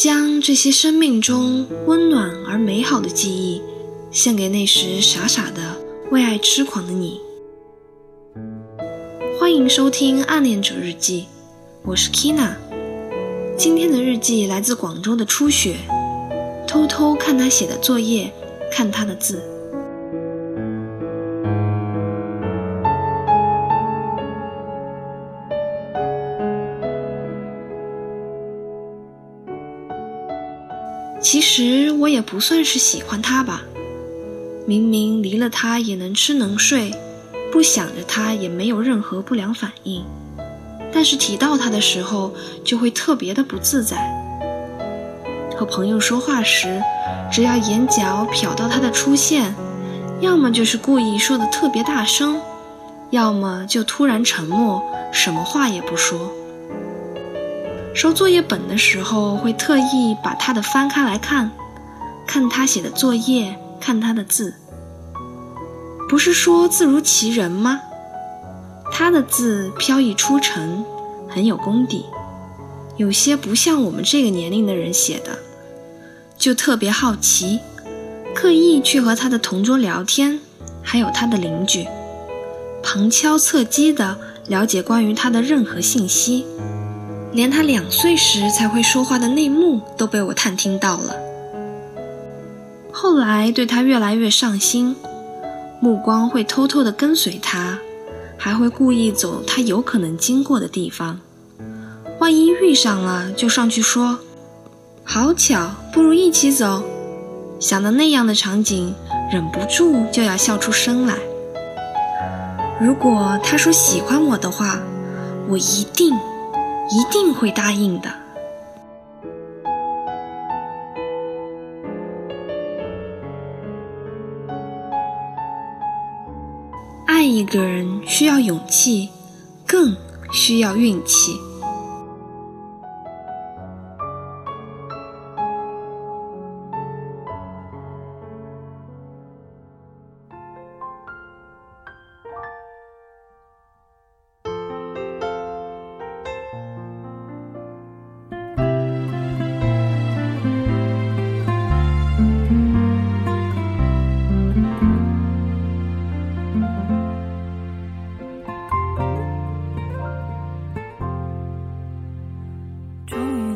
将这些生命中温暖而美好的记忆，献给那时傻傻的为爱痴狂的你。欢迎收听《暗恋者日记》，我是 Kina。今天的日记来自广州的初雪，偷偷看他写的作业，看他的字。其实我也不算是喜欢他吧，明明离了他也能吃能睡，不想着他也没有任何不良反应，但是提到他的时候就会特别的不自在。和朋友说话时，只要眼角瞟到他的出现，要么就是故意说的特别大声，要么就突然沉默，什么话也不说。收作业本的时候，会特意把他的翻开来看，看他写的作业，看他的字。不是说字如其人吗？他的字飘逸出尘，很有功底，有些不像我们这个年龄的人写的，就特别好奇，刻意去和他的同桌聊天，还有他的邻居，旁敲侧击地了解关于他的任何信息。连他两岁时才会说话的内幕都被我探听到了。后来对他越来越上心，目光会偷偷地跟随他，还会故意走他有可能经过的地方。万一遇上了，就上去说：“好巧，不如一起走。”想到那样的场景，忍不住就要笑出声来。如果他说喜欢我的话，我一定。一定会答应的。爱一个人需要勇气，更需要运气。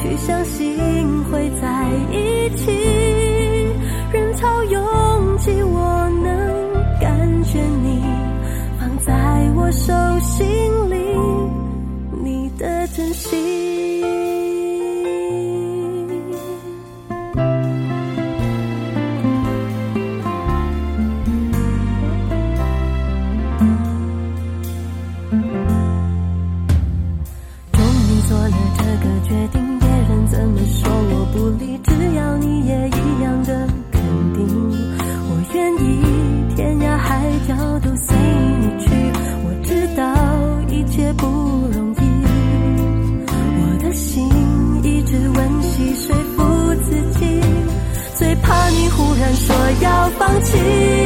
去相信。放弃。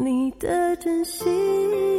你的真心。